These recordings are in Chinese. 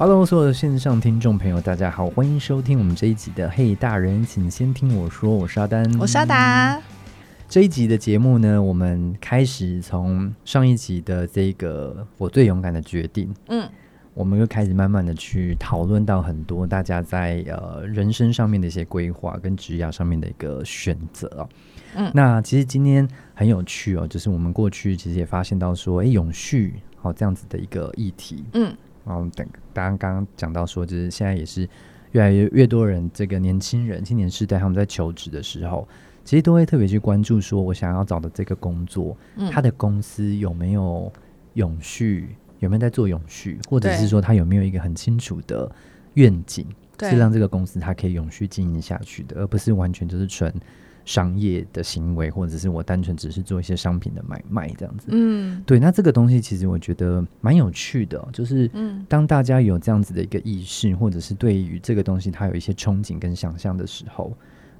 Hello，所有的线上听众朋友，大家好，欢迎收听我们这一集的《嘿大人，请先听我说》，我是阿丹，我是阿达。这一集的节目呢，我们开始从上一集的这个“我最勇敢的决定”，嗯，我们又开始慢慢的去讨论到很多大家在呃人生上面的一些规划跟职业上面的一个选择哦。嗯，那其实今天很有趣哦，就是我们过去其实也发现到说，哎，永续好这样子的一个议题，嗯。然后等，大家刚刚讲到说，就是现在也是越来越越多人，这个年轻人、青年世代，他们在求职的时候，其实都会特别去关注，说我想要找的这个工作，他的公司有没有永续，有没有在做永续，或者是说他有没有一个很清楚的愿景，是让这个公司它可以永续经营下去的，而不是完全就是纯。商业的行为，或者是我单纯只是做一些商品的买卖这样子，嗯，对。那这个东西其实我觉得蛮有趣的，就是当大家有这样子的一个意识，或者是对于这个东西它有一些憧憬跟想象的时候，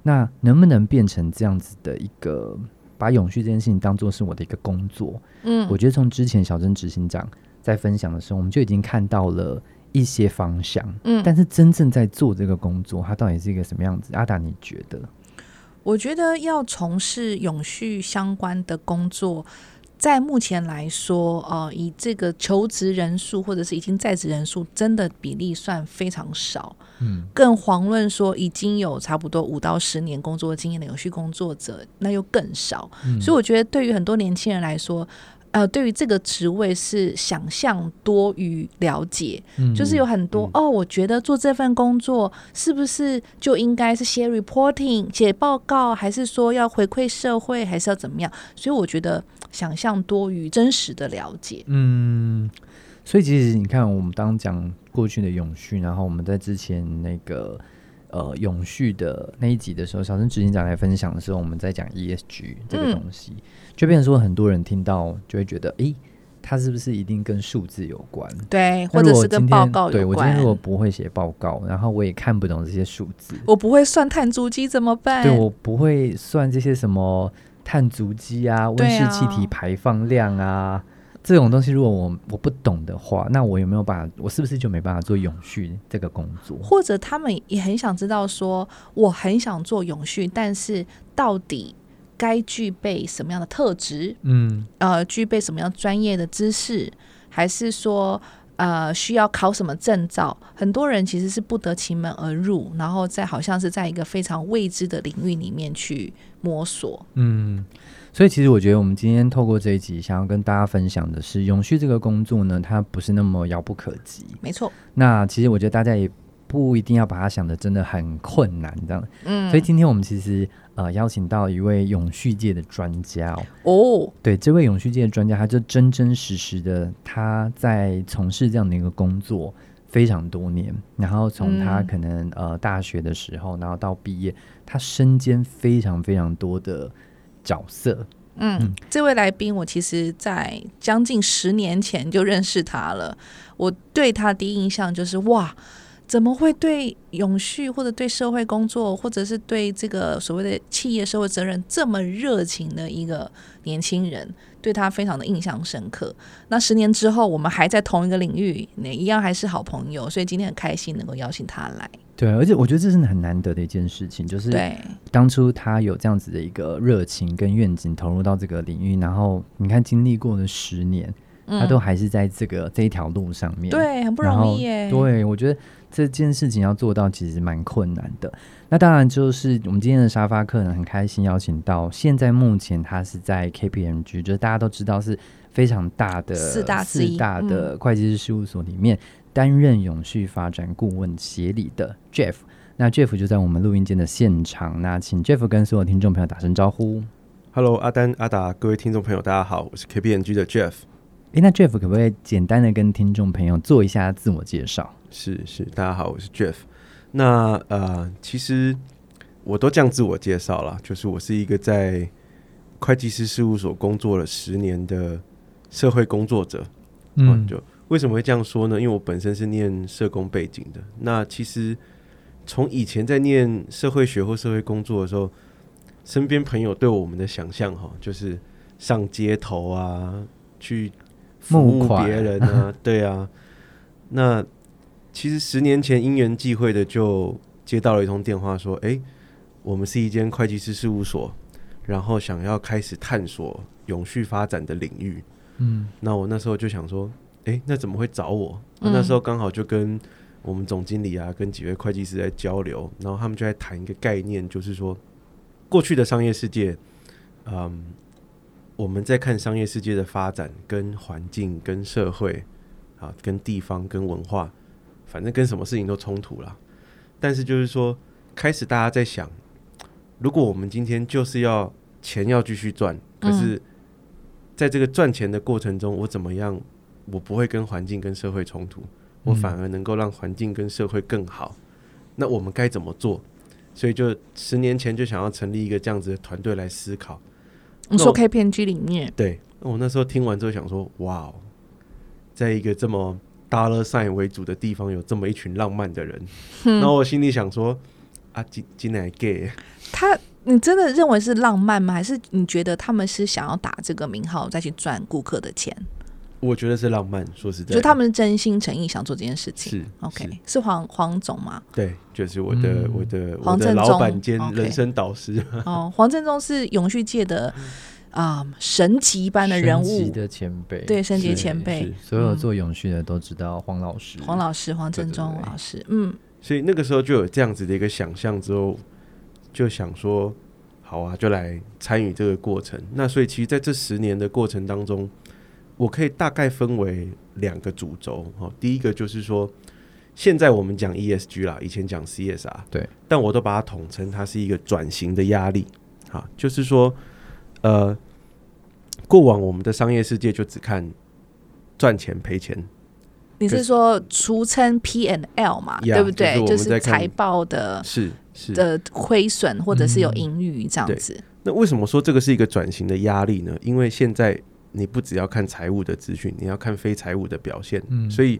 那能不能变成这样子的一个把永续这件事情当做是我的一个工作？嗯，我觉得从之前小珍执行长在分享的时候，我们就已经看到了一些方向，嗯，但是真正在做这个工作，它到底是一个什么样子？阿达，你觉得？我觉得要从事永续相关的工作，在目前来说，呃，以这个求职人数或者是已经在职人数，真的比例算非常少。嗯，更遑论说已经有差不多五到十年工作经验的永续工作者，那又更少。所以我觉得，对于很多年轻人来说，呃，对于这个职位是想象多于了解，就是有很多哦，我觉得做这份工作是不是就应该是写 reporting 写报告，还是说要回馈社会，还是要怎么样？所以我觉得想象多于真实的了解。嗯，所以其实你看，我们当讲过去的永续，然后我们在之前那个呃永续的那一集的时候，小生执行长来分享的时候，我们在讲 ESG 这个东西。就变成说，很多人听到就会觉得，诶，它是不是一定跟数字有关？对，或者是跟报告有关。对我今天如果不会写报告，然后我也看不懂这些数字，我不会算碳足迹怎么办？对我不会算这些什么碳足迹啊、温室气体排放量啊这种东西。如果我我不懂的话，那我有没有办法？我是不是就没办法做永续这个工作？或者他们也很想知道，说我很想做永续，但是到底？该具备什么样的特质？嗯，呃，具备什么样专业的知识，还是说，呃，需要考什么证照？很多人其实是不得其门而入，然后在好像是在一个非常未知的领域里面去摸索。嗯，所以其实我觉得我们今天透过这一集，想要跟大家分享的是，永续这个工作呢，它不是那么遥不可及。没错。那其实我觉得大家也不一定要把它想的真的很困难，这样。嗯。所以今天我们其实。呃，邀请到一位永续界的专家哦。对，这位永续界的专家，他就真真实实的他在从事这样的一个工作非常多年。然后从他可能呃大学的时候，然后到毕业，他身兼非常非常多的角色。嗯，这位来宾，我其实在将近十年前就认识他了。我对他第一印象就是哇。怎么会对永续或者对社会工作，或者是对这个所谓的企业社会责任这么热情的一个年轻人，对他非常的印象深刻。那十年之后，我们还在同一个领域，那一样还是好朋友，所以今天很开心能够邀请他来。对，而且我觉得这是很难得的一件事情，就是当初他有这样子的一个热情跟愿景投入到这个领域，然后你看经历过了十年，他都还是在这个这一条路上面，对，很不容易耶。对，我觉得。这件事情要做到其实蛮困难的。那当然就是我们今天的沙发客呢，很开心邀请到现在目前他是在 KPMG，就是大家都知道是非常大的四大四大的会计师事务所里面担任永续发展顾问协理的 Jeff。那 Jeff 就在我们录音间的现场，那请 Jeff 跟所有听众朋友打声招呼。Hello，阿丹、阿达，各位听众朋友，大家好，我是 KPMG 的 Jeff。哎，那 Jeff 可不可以简单的跟听众朋友做一下自我介绍？是是，大家好，我是 Jeff。那呃，其实我都这样自我介绍了，就是我是一个在会计师事务所工作了十年的社会工作者。嗯，就为什么会这样说呢？因为我本身是念社工背景的。那其实从以前在念社会学或社会工作的时候，身边朋友对我们的想象哈，就是上街头啊，去。服务别人啊，对啊，那其实十年前因缘际会的就接到了一通电话，说：“哎，我们是一间会计师事务所，然后想要开始探索永续发展的领域。”嗯，那我那时候就想说：“哎，那怎么会找我？”那时候刚好就跟我们总经理啊，跟几位会计师在交流，然后他们就在谈一个概念，就是说过去的商业世界，嗯，我们在看商业世界的发展跟环境、跟社会啊、跟地方、跟文化。反正跟什么事情都冲突了，但是就是说，开始大家在想，如果我们今天就是要钱要继续赚，可是在这个赚钱的过程中，我怎么样，我不会跟环境跟社会冲突，我反而能够让环境跟社会更好，那我们该怎么做？所以就十年前就想要成立一个这样子的团队来思考。你说 KPG 里面，对，那我那时候听完之后想说，哇哦，在一个这么。Dollar sign 为主的地方有这么一群浪漫的人，然后我心里想说：啊，今今年 gay，他你真的认为是浪漫吗？还是你觉得他们是想要打这个名号再去赚顾客的钱？我觉得是浪漫，说实在，就他们是真心诚意想做这件事情。是 OK，是。黄黄总吗？对，就是我的我的黄正老板兼人生导师。哦，黄振中是永续界的。啊，神级般的人物。的前辈，对，神级前辈，所有做永续的都知道黄老师，黄老师，黄振中老师，嗯，所以那个时候就有这样子的一个想象，之后就想说，好啊，就来参与这个过程。那所以其实在这十年的过程当中，我可以大概分为两个主轴哈。第一个就是说，现在我们讲 ESG 啦，以前讲 CSR，对，但我都把它统称它是一个转型的压力，哈，就是说。呃，过往我们的商业世界就只看赚钱赔钱。你是说俗称 P N L 嘛？对不对？就是财报的，是是的亏损或者是有盈余这样子。那为什么说这个是一个转型的压力呢？因为现在你不只要看财务的资讯，你要看非财务的表现。嗯，所以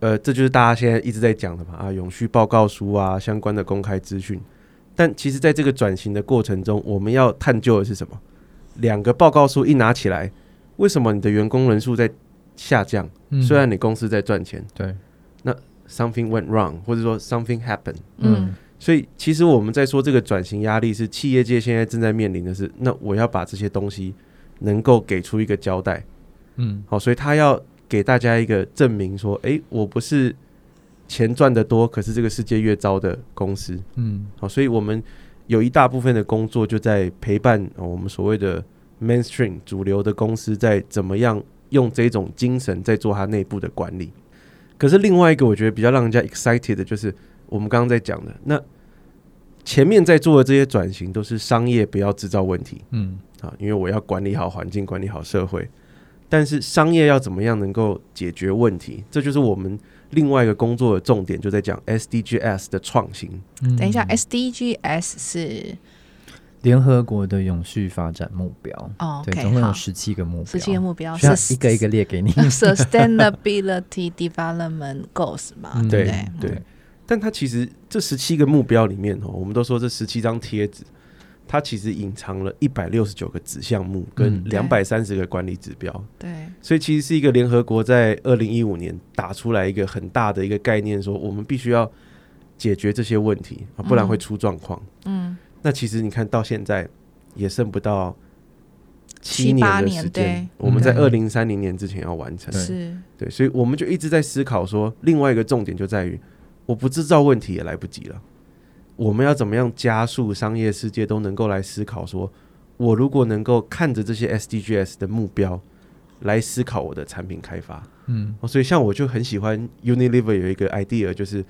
呃，这就是大家现在一直在讲的嘛啊，永续报告书啊，相关的公开资讯。但其实，在这个转型的过程中，我们要探究的是什么？两个报告书一拿起来，为什么你的员工人数在下降？虽然你公司在赚钱，对，那 something went wrong，或者说 something happened。嗯，所以其实我们在说这个转型压力是企业界现在正在面临的是，那我要把这些东西能够给出一个交代。嗯，好，所以他要给大家一个证明，说，哎，我不是。钱赚得多，可是这个世界越糟的公司，嗯，好，所以我们有一大部分的工作就在陪伴我们所谓的 mainstream 主流的公司在怎么样用这种精神在做它内部的管理。可是另外一个我觉得比较让人家 excited 的就是我们刚刚在讲的，那前面在做的这些转型都是商业不要制造问题，嗯，啊，因为我要管理好环境，管理好社会，但是商业要怎么样能够解决问题，这就是我们。另外一个工作的重点就在讲 SDGs 的创新。等一下，SDGs 是联合国的永续发展目标。哦，对，总共有十七个目标，十七个目标是一个一个列给你。Sustainability Development Goals 嘛？对对。但它其实这十七个目标里面哦，我们都说这十七张贴纸。它其实隐藏了一百六十九个子项目跟两百三十个管理指标，对，所以其实是一个联合国在二零一五年打出来一个很大的一个概念，说我们必须要解决这些问题啊，不然会出状况。嗯，那其实你看到现在也剩不到七年的时间，我们在二零三零年之前要完成，是。对，所以我们就一直在思考说，另外一个重点就在于，我不制造问题也来不及了。我们要怎么样加速商业世界都能够来思考？说，我如果能够看着这些 SDGs 的目标来思考我的产品开发，嗯，所以像我就很喜欢 Unilever 有一个 idea，就是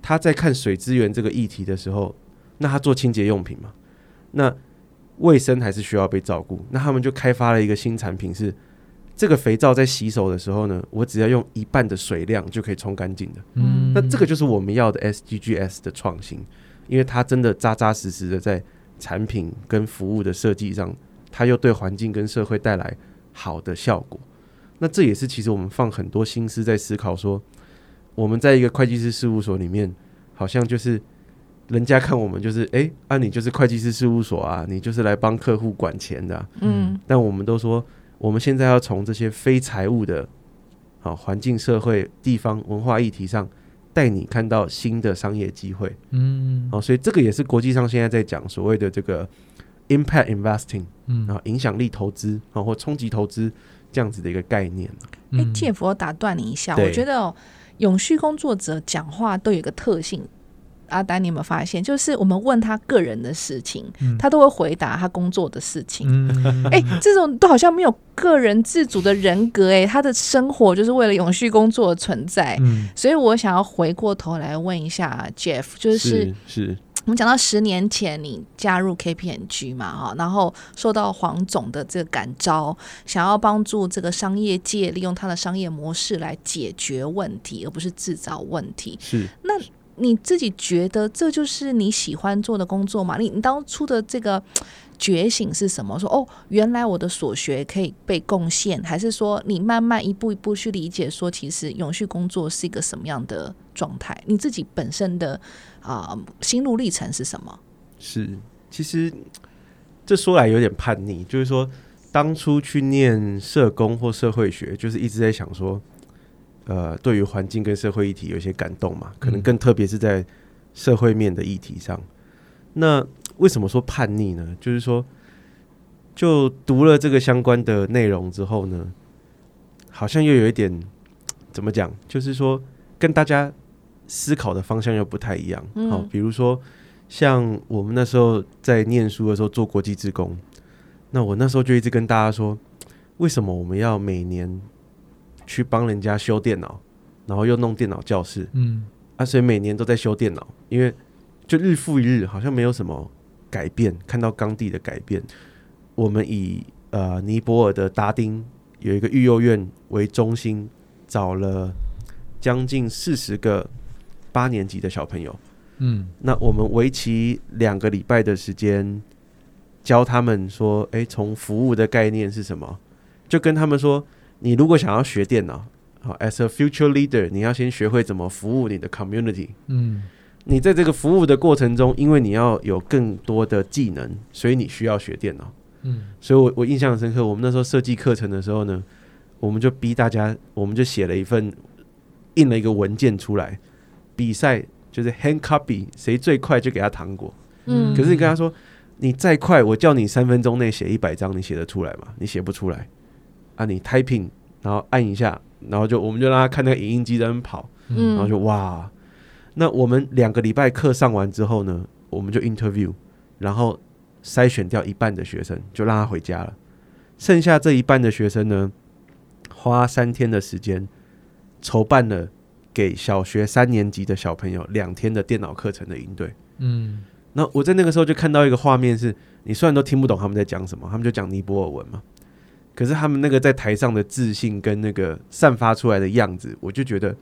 他在看水资源这个议题的时候，那他做清洁用品嘛，那卫生还是需要被照顾，那他们就开发了一个新产品，是这个肥皂在洗手的时候呢，我只要用一半的水量就可以冲干净的，嗯，那这个就是我们要的 SDGs 的创新。因为它真的扎扎实实的在产品跟服务的设计上，它又对环境跟社会带来好的效果。那这也是其实我们放很多心思在思考，说我们在一个会计师事务所里面，好像就是人家看我们就是 哎，啊你就是会计师事务所啊，你就是来帮客户管钱的。嗯，但我们都说，我们现在要从这些非财务的，好环境、社会、地方、文化议题上。带你看到新的商业机会。嗯，哦，所以这个也是国际上现在在讲所谓的这个 impact investing，嗯，然后影响力投资啊，或冲击投资这样子的一个概念。哎，Jeff，我打断你一下，我觉得永续工作者讲话都有一个特性。阿丹，你有没有发现，就是我们问他个人的事情，他都会回答他工作的事情。哎，这种都好像没有个人自主的人格，哎，他的生活就是为了永续工作的存在。所以我想要回过头来问一下 Jeff，就是是我们讲到十年前你加入 KPMG 嘛，哈，然后受到黄总的这个感召，想要帮助这个商业界利用他的商业模式来解决问题，而不是制造问题。是那。你自己觉得这就是你喜欢做的工作吗？你你当初的这个 觉醒是什么？说哦，原来我的所学可以被贡献，还是说你慢慢一步一步去理解，说其实永续工作是一个什么样的状态？你自己本身的啊心路历程是什么？是，其实这说来有点叛逆，就是说当初去念社工或社会学，就是一直在想说。呃，对于环境跟社会议题有一些感动嘛？可能更特别是在社会面的议题上。那为什么说叛逆呢？就是说，就读了这个相关的内容之后呢，好像又有一点怎么讲？就是说，跟大家思考的方向又不太一样。好，比如说，像我们那时候在念书的时候做国际职工，那我那时候就一直跟大家说，为什么我们要每年？去帮人家修电脑，然后又弄电脑教室，嗯，啊，所以每年都在修电脑，因为就日复一日，好像没有什么改变，看到当地的改变。我们以呃尼泊尔的达丁有一个育幼院为中心，找了将近四十个八年级的小朋友，嗯，那我们为期两个礼拜的时间，教他们说，哎，从服务的概念是什么，就跟他们说。你如果想要学电脑，好，as a future leader，你要先学会怎么服务你的 community。嗯，你在这个服务的过程中，因为你要有更多的技能，所以你需要学电脑。嗯，所以我我印象很深刻。我们那时候设计课程的时候呢，我们就逼大家，我们就写了一份，印了一个文件出来，比赛就是 hand copy，谁最快就给他糖果。嗯，可是你跟他说，你再快，我叫你三分钟内写一百张，你写得出来吗？你写不出来。啊，你 typing，然后按一下，然后就我们就让他看那个影印机在那跑，嗯然后就哇，那我们两个礼拜课上完之后呢，我们就 interview，然后筛选掉一半的学生，就让他回家了。剩下这一半的学生呢，花三天的时间筹办了给小学三年级的小朋友两天的电脑课程的营队。嗯，那我在那个时候就看到一个画面，是你虽然都听不懂他们在讲什么，他们就讲尼泊尔文嘛。可是他们那个在台上的自信跟那个散发出来的样子，我就觉得，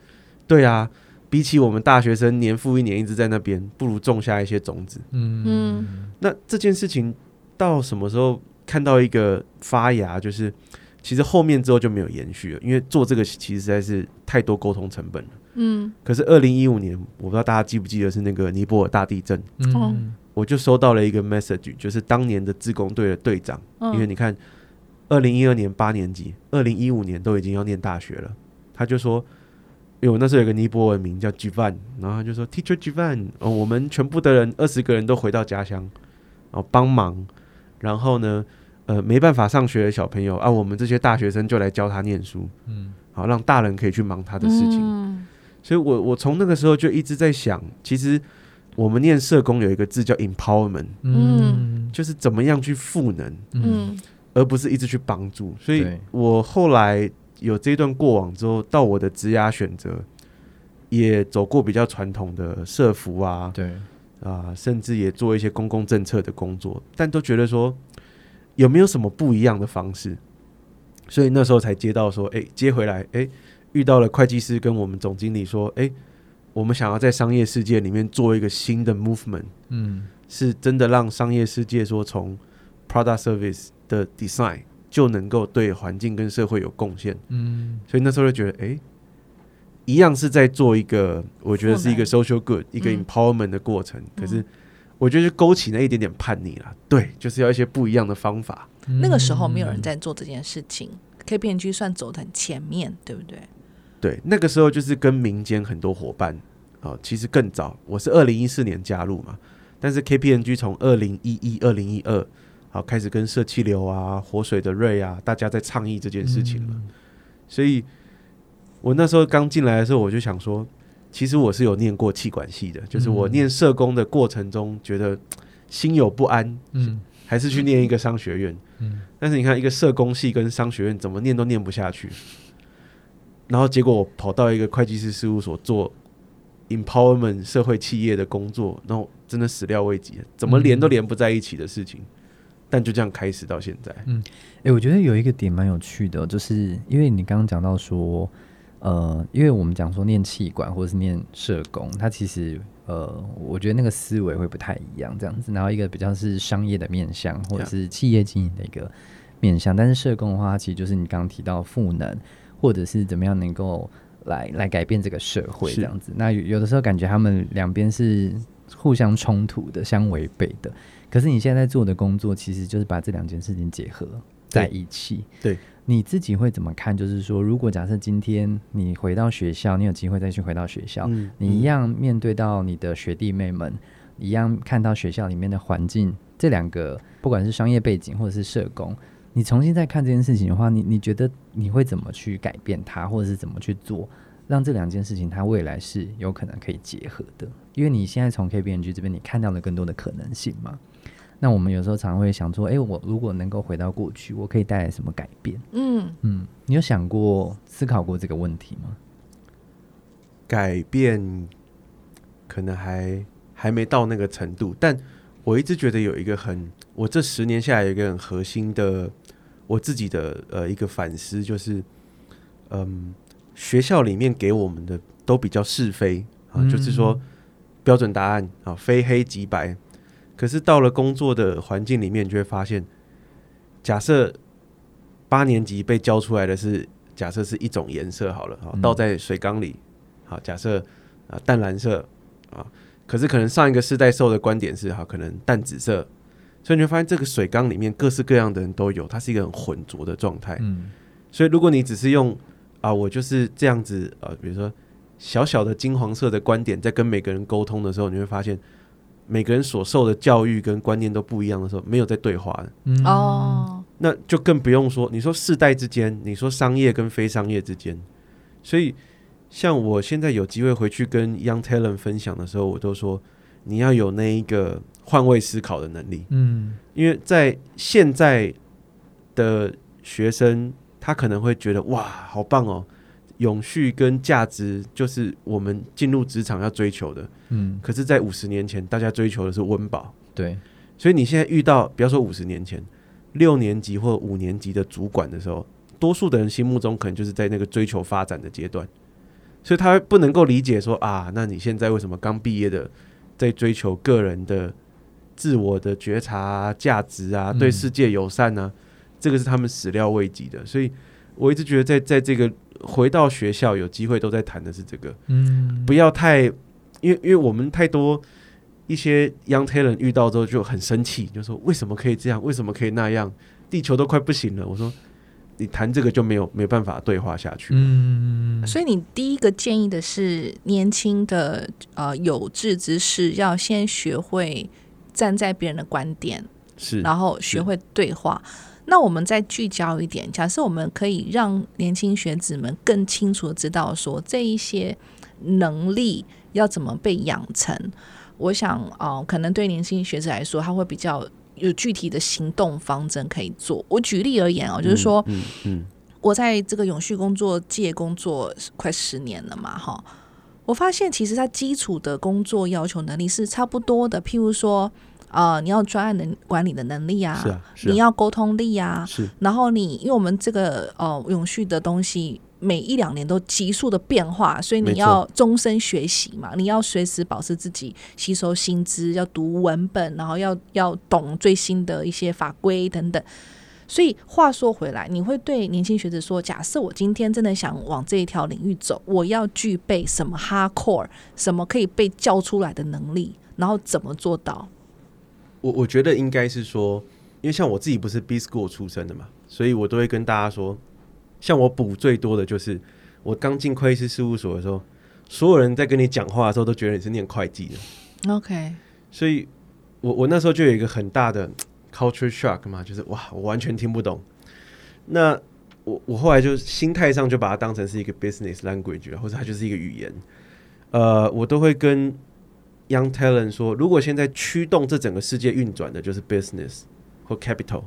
对啊，比起我们大学生年复一年一直在那边，不如种下一些种子。嗯嗯。那这件事情到什么时候看到一个发芽？就是其实后面之后就没有延续了，因为做这个其实实在是太多沟通成本了。嗯。可是二零一五年，我不知道大家记不记得是那个尼泊尔大地震。嗯。我就收到了一个 message，就是当年的自工队的队长，因为你看。二零一二年八年级，二零一五年都已经要念大学了。他就说：“因为我那时候有个尼泊尔名叫 Jivan，然后他就说 Teacher Jivan，哦，我们全部的人二十个人都回到家乡，哦，帮忙。然后呢，呃，没办法上学的小朋友啊，我们这些大学生就来教他念书，嗯，好让大人可以去忙他的事情。所以，我我从那个时候就一直在想，其实我们念社工有一个字叫 empowerment，嗯，就是怎么样去赋能，嗯。”而不是一直去帮助，所以我后来有这段过往之后，到我的职涯选择，也走过比较传统的社服啊，对。啊，甚至也做一些公共政策的工作，但都觉得说有没有什么不一样的方式，所以那时候才接到说，哎，接回来，哎，遇到了会计师跟我们总经理说，哎，我们想要在商业世界里面做一个新的 movement，嗯，是真的让商业世界说从 product service。的 design 就能够对环境跟社会有贡献，嗯，所以那时候就觉得，哎，一样是在做一个，我觉得是一个 social good，一个 empowerment 的过程。可是，我觉得就勾起那一点点叛逆了，对，就是要一些不一样的方法。那个时候没有人在做这件事情，KPG 算走的很前面，对不对？对，那个时候就是跟民间很多伙伴啊，其实更早，我是二零一四年加入嘛，但是 KPMG 从二零一一、二零一二，好开始跟社气流啊、活水的瑞啊，大家在倡议这件事情了。所以，我那时候刚进来的时候，我就想说，其实我是有念过气管系的，就是我念社工的过程中，觉得 心有不安，嗯，还是去念一个商学院，嗯，但是你看，一个社工系跟商学院怎么念都念不下去，然后结果我跑到一个会计师事务所做。empowerment 社会企业的工作，然后真的始料未及，怎么连都连不在一起的事情，但就这样开始到现在。嗯，哎，我觉得有一个点蛮有趣的，就是因为你刚刚讲到说，呃，因为我们讲说念气管或者是念社工，它其实呃，我觉得那个思维会不太一样，这样子。然后一个比较是商业的面向，或者是企业经营的一个面向，但是社工的话，其实就是你刚刚提到赋能，或者是怎么样能够。来来改变这个社会这样子，那有的时候感觉他们两边是互相冲突的、相违背的。可是你现在做的工作，其实就是把这两件事情结合在一起。对，你自己会怎么看？就是说，如果假设今天你回到学校，你有机会再去回到学校，你一样面对到你的学弟妹们，一样看到学校里面的环境，这两个不管是商业背景或者是社工。你重新再看这件事情的话，你你觉得你会怎么去改变它，或者是怎么去做，让这两件事情它未来是有可能可以结合的？因为你现在从 K B N G 这边你看到了更多的可能性嘛。那我们有时候常会想说，哎，我如果能够回到过去，我可以带来什么改变？嗯嗯，你有想过、思考过这个问题吗？改变可能还还没到那个程度，但我一直觉得有一个很，我这十年下来有一个很核心的。我自己的呃一个反思就是，嗯，学校里面给我们的都比较是非啊，就是说标准答案啊，非黑即白。可是到了工作的环境里面，就会发现，假设八年级被教出来的是假设是一种颜色好了啊，倒在水缸里，好，假设啊淡蓝色啊，可是可能上一个世代受的观点是哈，可能淡紫色。所以你会发现，这个水缸里面各式各样的人都有，它是一个很浑浊的状态。嗯，所以如果你只是用啊，我就是这样子呃，比如说小小的金黄色的观点，在跟每个人沟通的时候，你会发现每个人所受的教育跟观念都不一样的时候，没有在对话的。哦，那就更不用说，你说世代之间，你说商业跟非商业之间，所以像我现在有机会回去跟 Young Talent 分享的时候，我都说你要有那一个。换位思考的能力，嗯，因为在现在的学生，他可能会觉得哇，好棒哦，永续跟价值就是我们进入职场要追求的，嗯，可是，在五十年前，大家追求的是温饱，对，所以你现在遇到，不要说五十年前，六年级或五年级的主管的时候，多数的人心目中可能就是在那个追求发展的阶段，所以他不能够理解说啊，那你现在为什么刚毕业的在追求个人的。自我的觉察、价值啊，对世界友善呢，这个是他们始料未及的。所以我一直觉得，在在这个回到学校有机会都在谈的是这个，嗯，不要太，因为因为我们太多一些 young talent 遇到之后就很生气，就说为什么可以这样，为什么可以那样，地球都快不行了。我说你谈这个就没有没办法对话下去。嗯，所以你第一个建议的是，年轻的呃有志之士要先学会。站在别人的观点，是，然后学会对话。那我们再聚焦一点，假设我们可以让年轻学子们更清楚的知道说这一些能力要怎么被养成。我想，哦，可能对年轻学子来说，他会比较有具体的行动方针可以做。我举例而言哦，就是说，嗯嗯，我在这个永续工作界工作快十年了嘛，哈。我发现其实他基础的工作要求能力是差不多的，譬如说，呃，你要专案能管理的能力啊，你要沟通力啊，是，然后你因为我们这个呃永续的东西每一两年都急速的变化，所以你要终身学习嘛，你要随时保持自己吸收薪资，要读文本，然后要要懂最新的一些法规等等。所以话说回来，你会对年轻学子说：假设我今天真的想往这一条领域走，我要具备什么 hard core，什么可以被叫出来的能力，然后怎么做到？我我觉得应该是说，因为像我自己不是 B school 出身的嘛，所以我都会跟大家说，像我补最多的就是我刚进会计师事务所的时候，所有人在跟你讲话的时候都觉得你是念会计的。OK，所以我我那时候就有一个很大的 culture shock 嘛，就是哇，我完全听不懂。那我我后来就心态上就把它当成是一个 business language，或者它就是一个语言。呃，我都会跟 young talent 说，如果现在驱动这整个世界运转的就是 business 或 capital，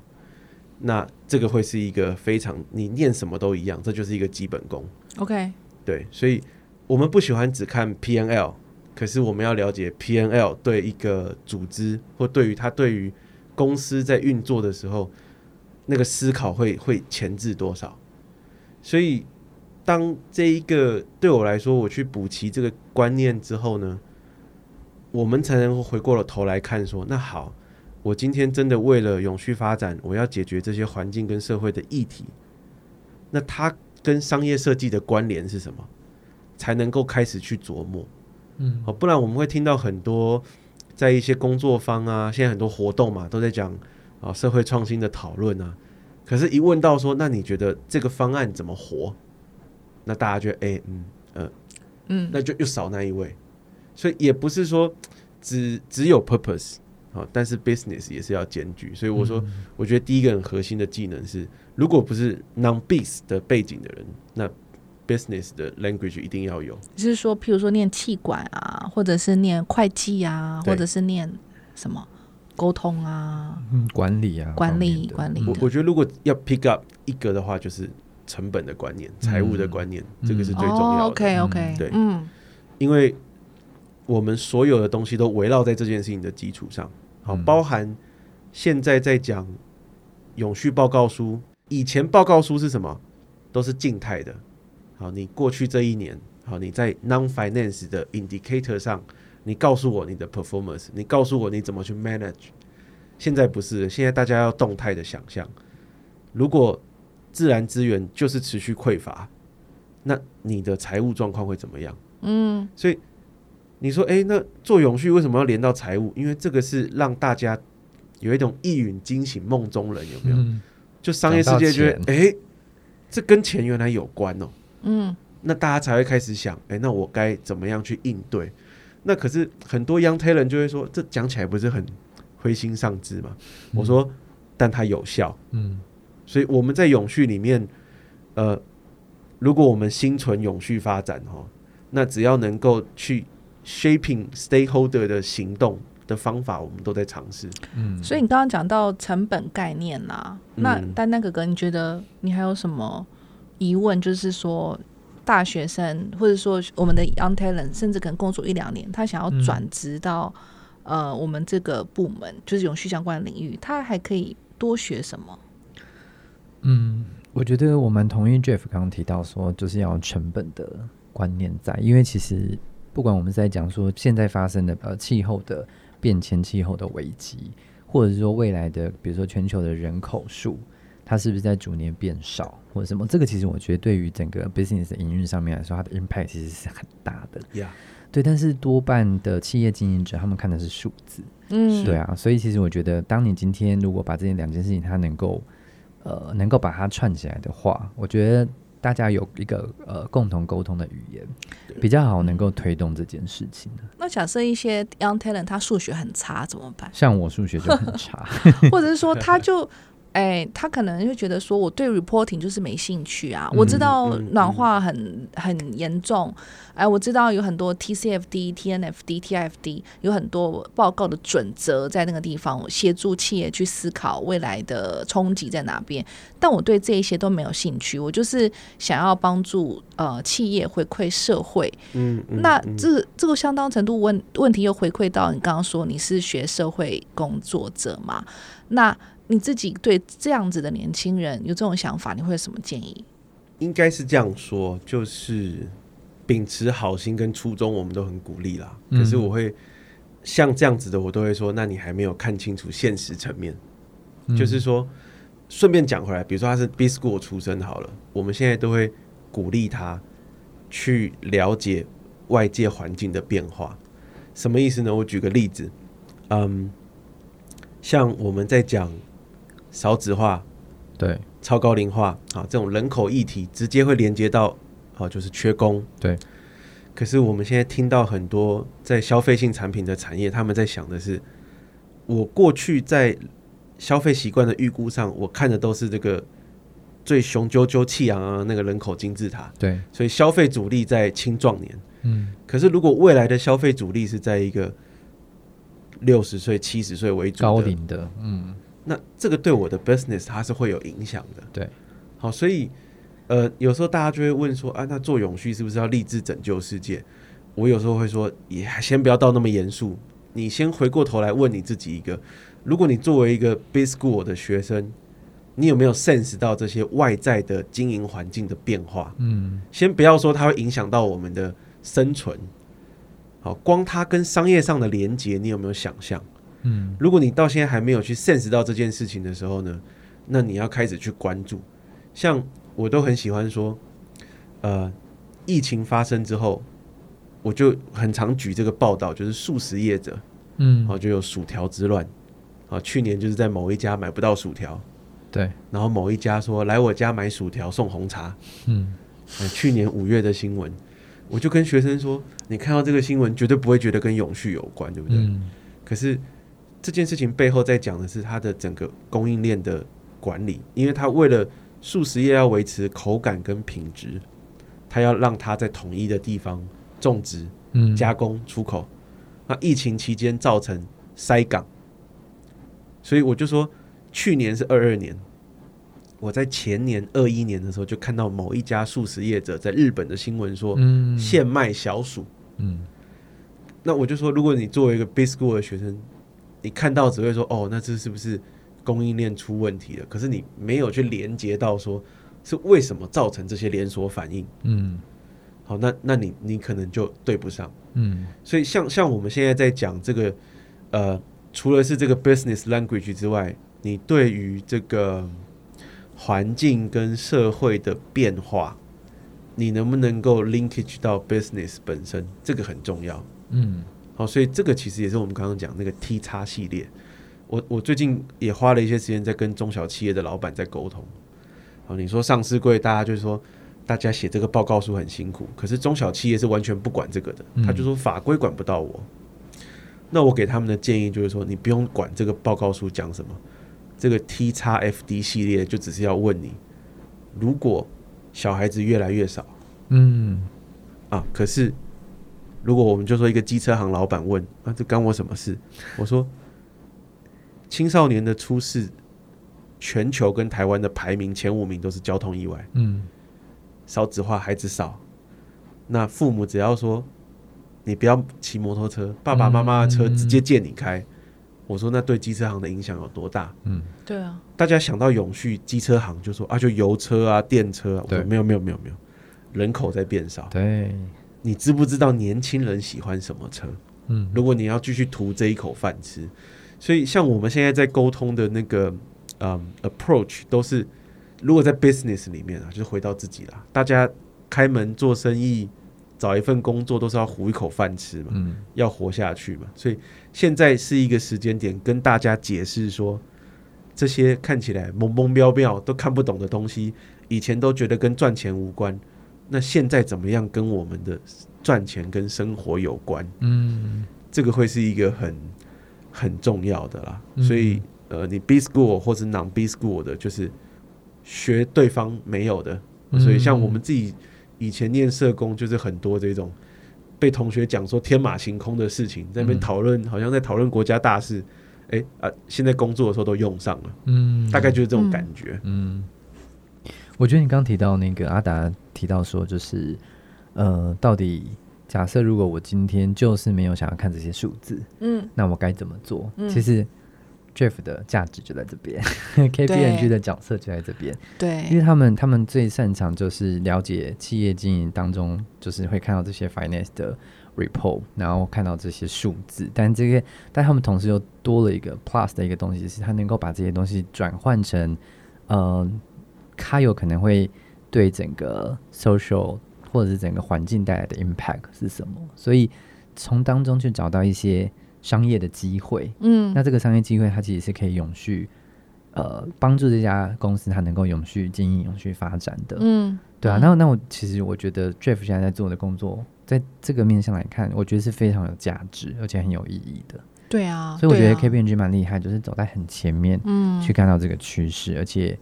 那这个会是一个非常你念什么都一样，这就是一个基本功。OK，对，所以我们不喜欢只看 PNL，可是我们要了解 PNL 对一个组织或对于它对于公司在运作的时候，那个思考会会前置多少。所以当这一个对我来说，我去补齐这个观念之后呢，我们才能回过了头来看说，那好，我今天真的为了永续发展，我要解决这些环境跟社会的议题，那它跟商业设计的关联是什么？才能够开始去琢磨。嗯，哦，不然我们会听到很多在一些工作坊啊，现在很多活动嘛，都在讲啊社会创新的讨论啊。可是，一问到说，那你觉得这个方案怎么活？那大家觉得，哎、嗯，呃，嗯，那就又少那一位。所以也不是说只只有 purpose 啊，但是 business 也是要兼具。所以我说，我觉得第一个很核心的技能是，如果不是 non biz 的背景的人，那 business 的 language 一定要有。就是说，譬如说念气管啊，或者是念会计啊，或者是念什么沟通啊，嗯，管理啊，管理管理我我觉得如果要 pick up 一个的话，就是成本的观念、财务的观念，嗯。这个是最重要的。哦、OK OK，对。嗯。因为我们所有的东西都围绕在这件事情的基础上，好，嗯包含现在在讲永续报告书，以前报告书是什么？都是静态的。好，你过去这一年，好，你在 non finance 的 indicator 上，你告诉我你的 performance，你告诉我你怎么去 manage。现在不是，现在大家要动态的想象。如果自然资源就是持续匮乏，那你的财务状况会怎么样？嗯所以你说，哎、那做永续为什么要连到财务？因为这个是让大家有一种一语惊醒梦中人，有没有？嗯就商业世界觉得，哎、这跟钱原来有关哦、嗯那大家才会开始想，哎、那我该怎么样去应对？那可是很多 young talent 就会说，这讲起来不是很灰心丧志吗？我说，但它有效，嗯所以我们在永续里面，呃，如果我们心存永续发展哈，那只要能够去 shaping stakeholder 的行动的方法，我们都在尝试。嗯，所以你刚刚讲到成本概念啦、那嗯丹丹哥哥，你觉得你还有什么疑问？就是说，大学生或者说我们的 young talent，甚至可能工作一两年，他想要嗯转职到、呃我们这个部门，就是永续相关的领域，他还可以多学什么？嗯，我觉得我蛮同意 Jeff 刚刚提到说，就是要成本的观念在，因为其实不管我们在讲说现在发生的呃气候的变迁、气候的危机，或者是说未来的比如说全球的人口数，它是不是在逐年变少，或者什么，这个其实我觉得对于整个 business 的营运上面来说，它的 impact 其实是很大的。呀、对，但是多半的企业经营者他们看的是数字，嗯，对啊，所以其实我觉得，当你今天如果把这两件事情它能够呃能够把它串起来的话，我觉得大家有一个呃共同沟通的语言，比较好能够推动这件事情。那假设一些 young talent 他数学很差怎么办？像我数学就很差，或者是说他就。哎，他可能就觉得说，我对 reporting 就是没兴趣啊。我知嗯道嗯暖化很很严重，哎，我知道有很多 TCFD、TNFD、TIFD 有很多报告的准则在那个地方，协助企业去思考未来的冲击在哪边。但我对这一些都没有兴趣，我就是想要帮助呃企业回馈社会。嗯那这这个相当程度问问题又回馈到你刚刚说你是学社会工作者嘛？那你自己对这样子的年轻人有这种想法，你会有什么建议？应该是这样说，就是秉持好心跟初衷，我们都很鼓励啦。嗯可是我会像这样子的，我都会说，那你还没有看清楚现实层面。嗯就是说，顺便讲回来，比如说他是 B School 出身好了，我们现在都会鼓励他去了解外界环境的变化。什么意思呢？我举个例子，嗯，像我们在讲少子化、对超高龄化啊这种人口议题，直接会连接到啊，就是缺工。对。可是我们现在听到很多在消费性产品的产业，他们在想的是，我过去在消费习惯的预估上，我看的都是这个最雄赳赳、气昂昂的那个人口金字塔。对，所以消费主力在青壮年。嗯，可是如果未来的消费主力是在一个六十岁、七十岁为主高龄的，嗯，那这个对我的 business 它是会有影响的。对，好，所以呃，有时候大家就会问说，啊，那做永续是不是要立志拯救世界？我有时候会说，也先不要到那么严肃，你先回过头来问你自己一个：如果你作为一个 b i s school 的学生，你有没有 sense 到这些外在的经营环境的变化？嗯，先不要说它会影响到我们的生存，好，光它跟商业上的连接，你有没有想象？嗯，如果你到现在还没有去 sense 到这件事情的时候呢，那你要开始去关注。像我都很喜欢说，呃，疫情发生之后，我就很常举这个报道，就是素食业者，嗯，哦，就有薯条之乱，啊，去年就是在某一家买不到薯条，对，然后某一家说来我家买薯条送红茶，嗯，呃，去年五月的新闻，我就跟学生说，你看到这个新闻绝对不会觉得跟永续有关，对不对？嗯，可是这件事情背后在讲的是它的整个供应链的管理，因为它为了素食业要维持口感跟品质，它要让它在统一的地方种植、嗯，加工、出口。那疫情期间造成塞港，所以我就说，去年是二二年，我在前年二一年的时候就看到某一家素食业者在日本的新闻说，嗯，现卖小鼠。嗯，那我就说，如果你作为一个 B school 的学生，你看到只会说哦，那这是不是供应链出问题了？可是你没有去连接到说是为什么造成这些连锁反应。嗯，好，那那你你可能就对不上。嗯，所以像像我们现在在讲这个，呃，除了是这个 business language 之外，你对于这个环境跟社会的变化，你能不能够 linkage 到 business 本身，这个很重要。嗯，好，所以这个其实也是我们刚刚讲那个 T 叉系列。我我最近也花了一些时间在跟中小企业的老板在沟通。好，你说上市柜，大家就是说大家写这个报告书很辛苦，可是中小企业是完全不管这个的，他就说法规管不到我。那我给他们的建议就是说，你不用管这个报告书讲什么，这个 T 叉 FD 系列就只是要问你，如果小孩子越来越少嗯，啊，可是如果我们就说一个机车行老板问啊，这干我什么事？我说青少年的出事，全球跟台湾的排名前五名都是交通意外。嗯，少子化，孩子少，那父母只要说你不要骑摩托车，爸爸妈妈的车直接借你开。我说那对机车行的影响有多大？嗯对啊，大家想到永续，机车行就说啊，就油车啊、电车啊。我说对没有没有没有没有，人口在变少。对，你知不知道年轻人喜欢什么车？嗯，如果你要继续图这一口饭吃，所以像我们现在在沟通的那个嗯 approach 都是，如果在 business 里面啊，就是回到自己啦，大家开门做生意，找一份工作都是要糊一口饭吃嘛，嗯，要活下去嘛，所以现在是一个时间点，跟大家解释说，这些看起来懵懵标标都看不懂的东西，以前都觉得跟赚钱无关，那现在怎么样跟我们的赚钱跟生活有关？嗯，这个会是一个很很重要的啦。嗯所以呃，你 B school 或者 non B school 的，就是学对方没有的。嗯所以像我们自己以前念社工，就是很多这种被同学讲说天马行空的事情，在那边嗯讨论，好像在讨论国家大事。哎啊，现在工作的时候都用上了，嗯，大概就是这种感觉。嗯，我觉得你刚提到那个阿达提到说，就是呃，到底假设如果我今天就是没有想要看这些数字，嗯，那我该怎么做？嗯。其实 Jeff 的价值就在这边，KPMG 的角色就在这边，对。因为，他们他们最擅长就是了解企业经营当中，就是会看到这些 finance 的 report，然后看到这些数字，但这个但他们同时又多了一个 plus 的一个东西，是他能够把这些东西转换成，呃，他有可能会对整个 social 或者是整个环境带来的 impact 是什么，所以从当中去找到一些商业的机会，嗯，那这个商业机会，它其实是可以永续，呃，帮助这家公司它能够永续经营、永续发展的。嗯，对啊，嗯那那我其实我觉得 Jeff 现在在做的工作在这个面向来看，我觉得是非常有价值而且很有意义的。对啊，所以我觉得 KPMG 蛮厉害，就是走在很前面，嗯，去看到这个趋势。而且，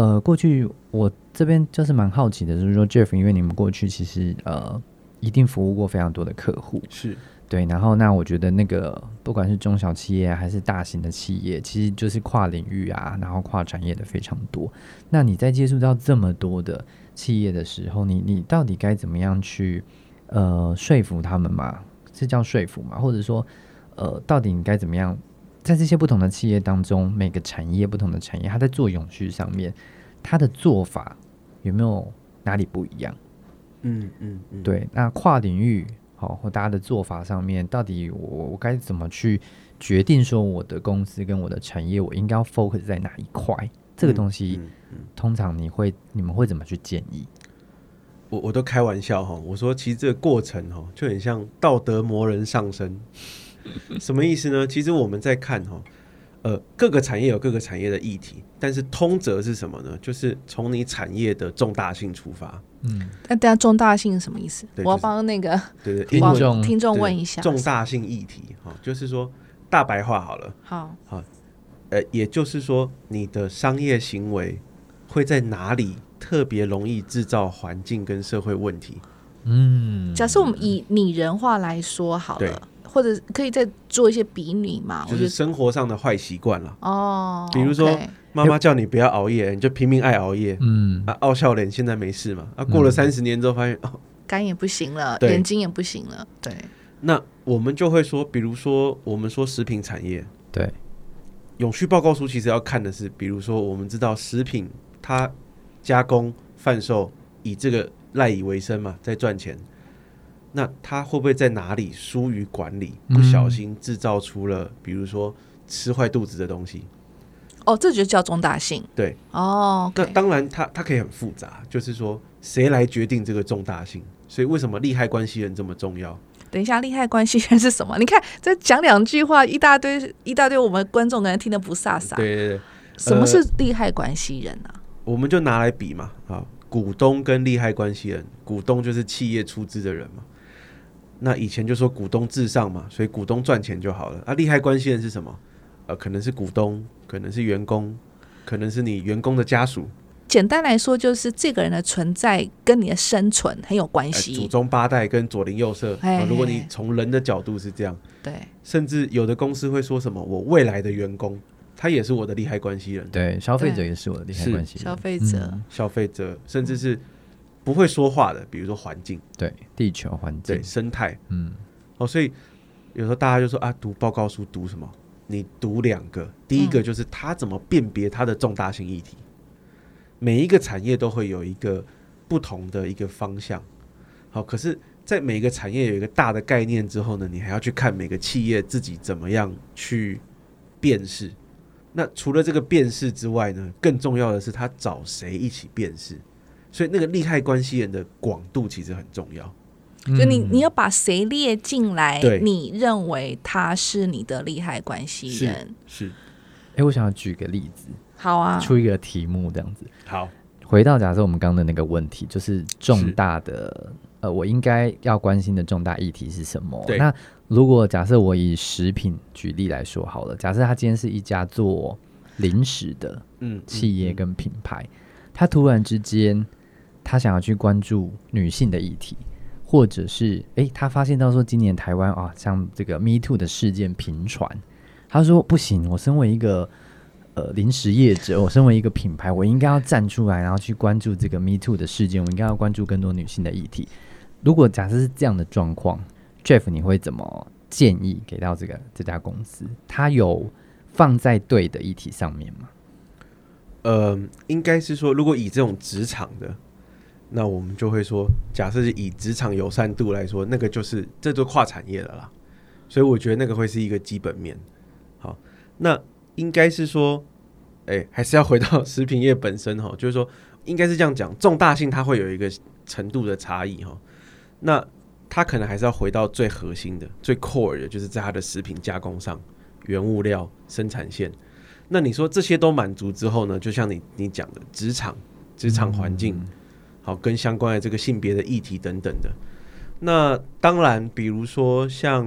呃，过去我这边就是蛮好奇的，就是说 Jeff，因为你们过去其实呃一定服务过非常多的客户，是对。然后，那我觉得那个不管是中小企业还是大型的企业，其实就是跨领域啊，然后跨产业的非常多。那你在接触到这么多的企业的时候，你你到底该怎么样去呃说服他们嘛？是叫说服嘛？或者说？呃，到底你该怎么样，在这些不同的企业当中，每个产业不同的产业，它在做永续上面，它的做法有没有哪里不一样？嗯嗯嗯，对。那跨领域好，或大家的做法上面，到底我我该怎么去决定说我的公司跟我的产业，我应该要 focus 在哪一块？这个东西，通常你会你们会怎么去建议？我我都开玩笑哈，我说其实这个过程哈，就很像道德魔人上身。什么意思呢？其实我们在看哈，呃，各个产业有各个产业的议题，但是通则是什么呢？就是从你产业的重大性出发。嗯，那大家重大性是什么意思？我要帮那个对对听众听众问一下，重大性议题哈，就是说大白话好了，好好，呃，也就是说你的商业行为会在哪里特别容易制造环境跟社会问题？嗯，假设我们以拟人化来说好了。或者可以再做一些比拟嘛？就是生活上的坏习惯了哦。比如说，妈妈叫你不要熬夜，你就拼命爱熬夜。嗯啊，傲笑脸现在没事嘛？啊，过了三十年之后发现哦，肝也不行了，眼睛也不行了。对。那我们就会说，比如说，我们说食品产业，对，永续报告书其实要看的是，比如说，我们知道食品它加工贩售以这个赖以为生嘛，在赚钱。那他会不会在哪里疏于管理，不小心制造出了，比如说吃坏肚子的东西？哦，这就叫重大性。对，哦，那当然，它它可以很复杂，就是说谁来决定这个重大性？所以为什么利害关系人这么重要？等一下，利害关系人是什么？你看，再讲两句话，一大堆一大堆，我们观众可能听得不飒飒。对对对，什么是利害关系人呢？我们就拿来比嘛，啊，股东跟利害关系人，股东就是企业出资的人嘛。那以前就说股东至上嘛，所以股东赚钱就好了。啊，利害关系人是什么？呃，可能是股东，可能是员工，可能是你员工的家属。简单来说，就是这个人的存在跟你的生存很有关系。祖宗八代跟左邻右舍。如果你从人的角度是这样，对。甚至有的公司会说什么：我未来的员工，他也是我的利害关系人。对，消费者也是我的利害关系人。消费者，消费者，甚至是。不会说话的，比如说环境，对地球环境，对生态，嗯，哦，所以有时候大家就说啊，读报告书读什么？你读两个，第一个就是它怎么辨别它的重大性议题。每一个产业都会有一个不同的一个方向，好，可是，在每个产业有一个大的概念之后呢，你还要去看每个企业自己怎么样去辨识。那除了这个辨识之外呢，更重要的是他找谁一起辨识。所以那个利害关系人的广度其实很重要，就你你要把谁列进来，你认为他是你的利害关系人是？哎，我想要举个例子，好啊，出一个题目这样子。好，回到假设我们刚刚的那个问题，就是重大的呃，我应该要关心的重大议题是什么？那如果假设我以食品举例来说好了，假设他今天是一家做零食的嗯企业跟品牌，他突然之间。他想要去关注女性的议题，或者是诶，他发现到说今年台湾啊，像这个 Me Too 的事件频传，他说不行，我身为一个呃临时业者，我身为一个品牌，我应该要站出来，然后去关注这个 Me Too 的事件，我应该要关注更多女性的议题。如果假设是这样的状况，Jeff，你会怎么建议给到这个这家公司？他有放在对的议题上面吗？呃，应该是说，如果以这种职场的。那我们就会说，假设是以职场友善度来说，那个就是这就跨产业的啦，所以我觉得那个会是一个基本面。好，那应该是说，哎，还是要回到 食品业本身哈，就是说，应该是这样讲，重大性它会有一个程度的差异哈。那它可能还是要回到最核心的、最 core 的，就是在它的食品加工上、原物料、生产线。那你说这些都满足之后呢？就像你你讲的，职场、职场环境。好，跟相关的这个性别的议题等等的，那当然，比如说像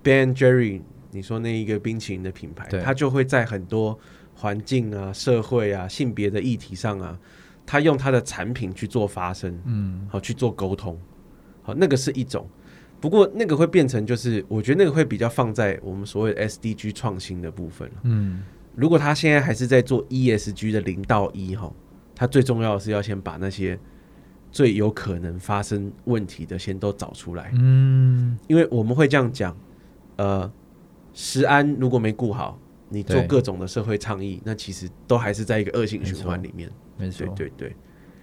Ben Jerry，你说那一个冰淇淋的品牌，它就会在很多环境啊、社会啊、性别的议题上啊，它用它的产品去做发声，嗯，好去做沟通，好，那个是一种。不过那个会变成，就是我觉得那个会比较放在我们所谓 SDG 创新的部分嗯，如果他现在还是在做 ESG 的零到一哈，他最重要的是要先把那些。最有可能发生问题的，先都找出来。嗯，因为我们会这样讲，呃，食安如果没顾好，你做各种的社会倡议，那其实都还是在一个恶性循环里面。没错，对对。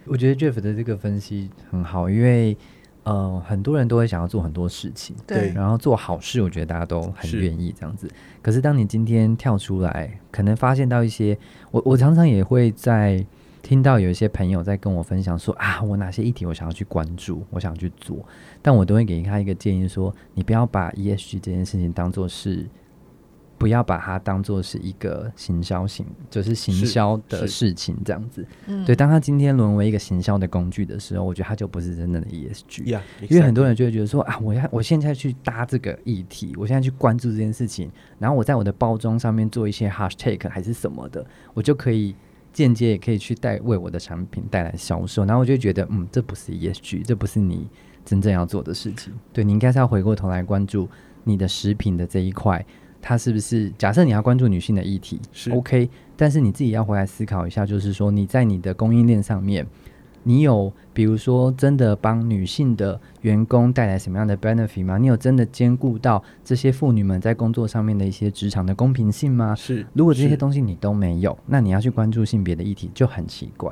我觉得 Jeff 的这个分析很好，因为呃，很多人都会想要做很多事情，对，然后做好事，我觉得大家都很愿意这样子。可是当你今天跳出来，可能发现到一些，我我常常也会在。听到有一些朋友在跟我分享说啊，我哪些议题我想要去关注，我想去做，但我都会给他一个建议，说你不要把 ESG 这件事情当做是，不要把它当做是一个行销型，就是行销的事情这样子。嗯，对，当他今天沦为一个行销的工具的时候，我觉得他就不是真正的 ESG。因为很多人就会觉得说啊，我要我现在去搭这个议题，我现在去关注这件事情，然后我在我的包装上面做一些 hashtag 还是什么的，我就可以。间接也可以去带为我的产品带来销售，然后我就觉得，嗯，这不是 ESG，这不是你真正要做的事情。对你应该是要回过头来关注你的食品的这一块，它是不是？假设你要关注女性的议题，是 OK，但是你自己要回来思考一下，就是说你在你的供应链上面。你有比如说真的帮女性的员工带来什么样的 benefit 吗？你有真的兼顾到这些妇女们在工作上面的一些职场的公平性吗？是，如果这些东西你都没有，那你要去关注性别的议题就很奇怪。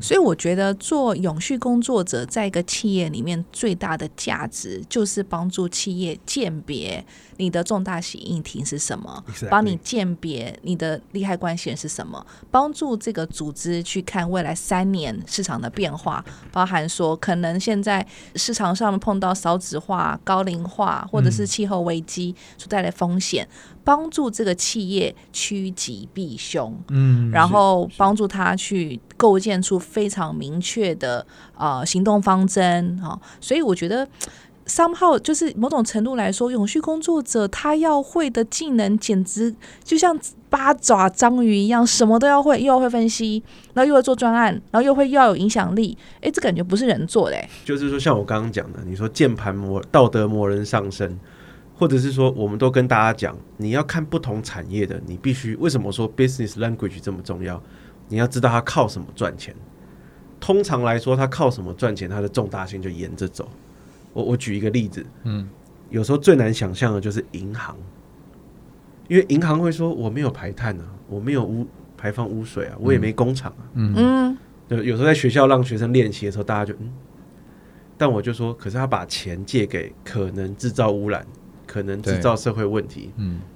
所以我觉得做永续工作者在一个企业里面最大的价值就是帮助企业鉴别你的重大喜议题是什么，帮你鉴别你的利害关系人是什么，帮助这个组织去看未来三年市场的变化，包含说可能现在市场上碰到少子化、高龄化或者是气候危机所带来风险。帮助这个企业趋吉避凶，嗯，然后帮助他去构建出非常明确的呃行动方针哈，所以我觉得 somehow 就是某种程度来说，永续工作者他要会的技能简直就像八爪章鱼一样，什么都要会，又要会分析，然后又会做专案，然后又会又要有影响力，哎，这感觉不是人做的，就是说像我刚刚讲的，你说键盘磨道德磨人上身。或者是说，我们都跟大家讲，你要看不同产业的，你必须为什么说 business language 这么重要？你要知道它靠什么赚钱。通常来说，它靠什么赚钱，它的重大性就沿着走。我我举一个例子，嗯，有时候最难想象的就是银行，因为银行会说我没有排碳啊，我没有污排放污水啊，我也没工厂啊，嗯嗯，对，有时候在学校让学生练习的时候，大家就嗯，但我就说，可是他把钱借给可能制造污染。可能制造社会问题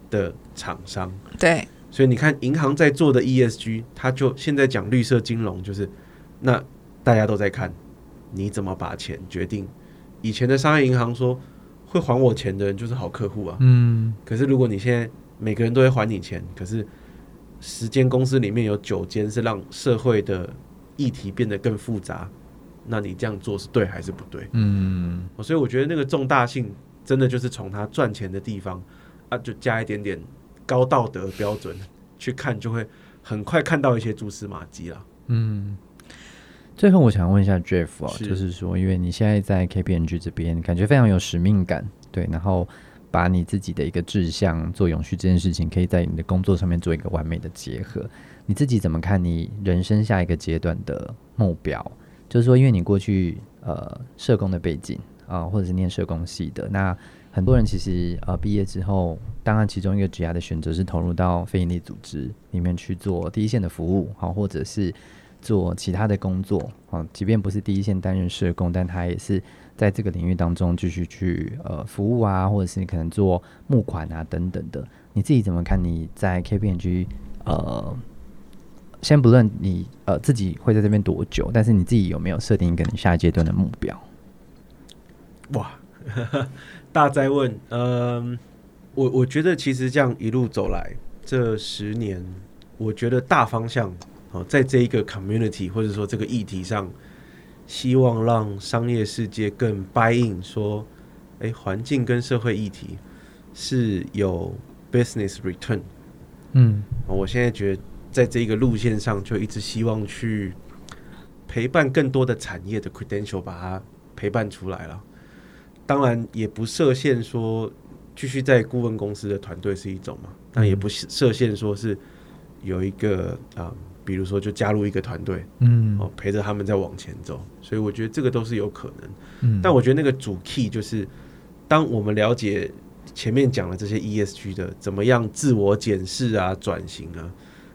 的厂商，对，所以你看银行在做的 ESG，它就现在讲绿色金融，就是那大家都在看你怎么把钱决定。以前的商业银行说会还我钱的人就是好客户啊，嗯，可是如果你现在每个人都会还你钱，可是十间公司里面有九间是让社会的议题变得更复杂，那你这样做是对还是不对？嗯，所以我觉得那个重大性。真的就是从他赚钱的地方啊，就加一点点高道德标准去看，就会很快看到一些蛛丝马迹了。嗯，最后我想问一下 Jeff 啊，就是说，因为你现在在 KPMG 这边，感觉非常有使命感，对，然后把你自己的一个志向做永续这件事情，可以在你的工作上面做一个完美的结合。你自己怎么看你人生下一个阶段的目标？就是说，因为你过去呃社工的背景。啊，或者是念社工系的，那很多人其实呃毕业之后，当然其中一个职业的选择是投入到非营利组织里面去做第一线的服务，好，或者是做其他的工作，啊，即便不是第一线担任社工，但他也是在这个领域当中继续去呃服务啊，或者是你可能做募款啊等等的。你自己怎么看？你在 KPMG 呃，先不论你呃自己会在这边多久，但是你自己有没有设定一个你下一阶段的目标？哇，大灾问，嗯，我我觉得其实这样一路走来这十年，我觉得大方向哦，在这一个 community 或者说这个议题上，希望让商业世界更 buy in，说，哎，环境跟社会议题是有 business return。嗯，我现在觉得在这个路线上，就一直希望去陪伴更多的产业的 credential，把它陪伴出来了。当然，也不设限说继续在顾问公司的团队是一种嘛，但也不设限说是有一个啊。比如说，就加入一个团队，嗯，哦，陪着他们在往前走，所以我觉得这个都是有可能。嗯，但我觉得那个主 key 就是，当我们了解前面讲的这些 ESG 的怎么样自我检视啊、转型啊，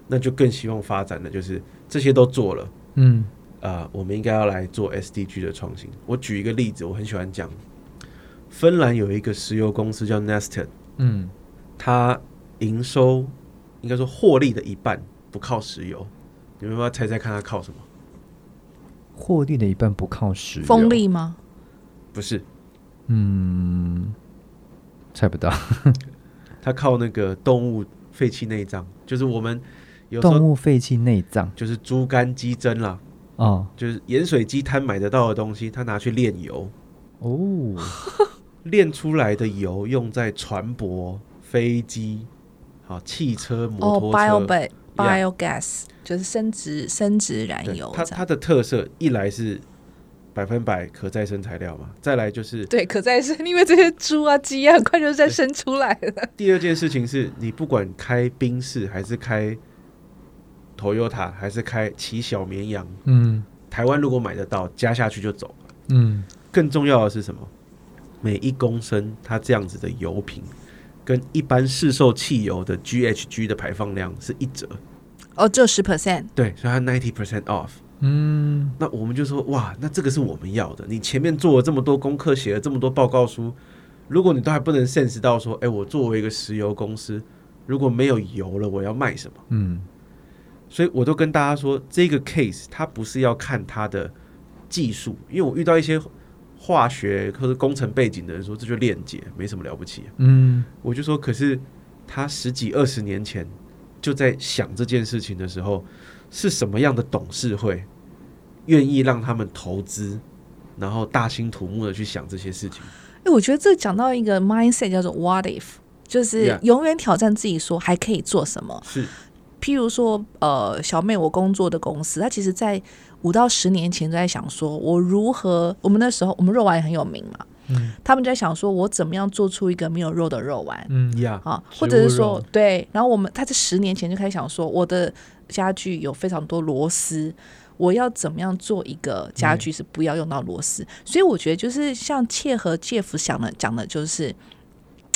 那就更希望发展的就是这些都做了，嗯，啊，我们应该要来做 SDG 的创新。我举一个例子，我很喜欢讲，芬兰有一个石油公司叫 Neste，嗯，它营收应该说获利的一半不靠石油。你们要猜猜看，它靠什么？获利的一半不靠石油，风力吗？不是，嗯，猜不到。它靠那个动物废弃内脏，就是我们有动物废弃内脏，就是猪肝、鸡胗啦，哦，就是盐水鸡摊买得到的东西，它拿去炼油。哦，炼出来的油用在船舶、飞机、好汽车、摩托车。Biogas 就是生殖生殖燃油，它它的特色一来是百分百可再生材料嘛，再来就是对可再生，因为这些猪啊鸡啊很快就再生出来了。第二件事情是你不管开宾士还是开 Toyota 还是开骑小绵羊，嗯，台湾如果买得到加下去就走了，嗯，更重要的是什么？每一公升它这样子的油品跟一般市售汽油的 GHG 的排放量是一折。哦，只有十 percent，对，所以它 ninety percent off。嗯，那我们就说，哇，那这个是我们要的。你前面做了这么多功课，写了这么多报告书，如果你都还不能 sense 到说，哎，我作为一个石油公司，如果没有油了，我要卖什么？嗯，所以我都跟大家说，这个 case 它不是要看它的技术，因为我遇到一些化学或者工程背景的人说，这就链接，没什么了不起。嗯，我就说，可是他十几二十年前。就在想这件事情的时候，是什么样的董事会愿意让他们投资，然后大兴土木的去想这些事情？哎，我觉得这讲到一个 mindset 叫做 what if，就是永远挑战自己，说还可以做什么？是，譬如说，呃，小妹我工作的公司，它其实在五到十年前就在想说，我如何？我们那时候我们肉丸也很有名嘛。嗯他们就在想说，我怎么样做出一个没有肉的肉丸？嗯呀，啊，或者是说，对，然后我们他在十年前就开始想说，我的家具有非常多螺丝，我要怎么样做一个家具是不要用到螺丝？所以我觉得就是像切和 Jeff 想的讲的，就是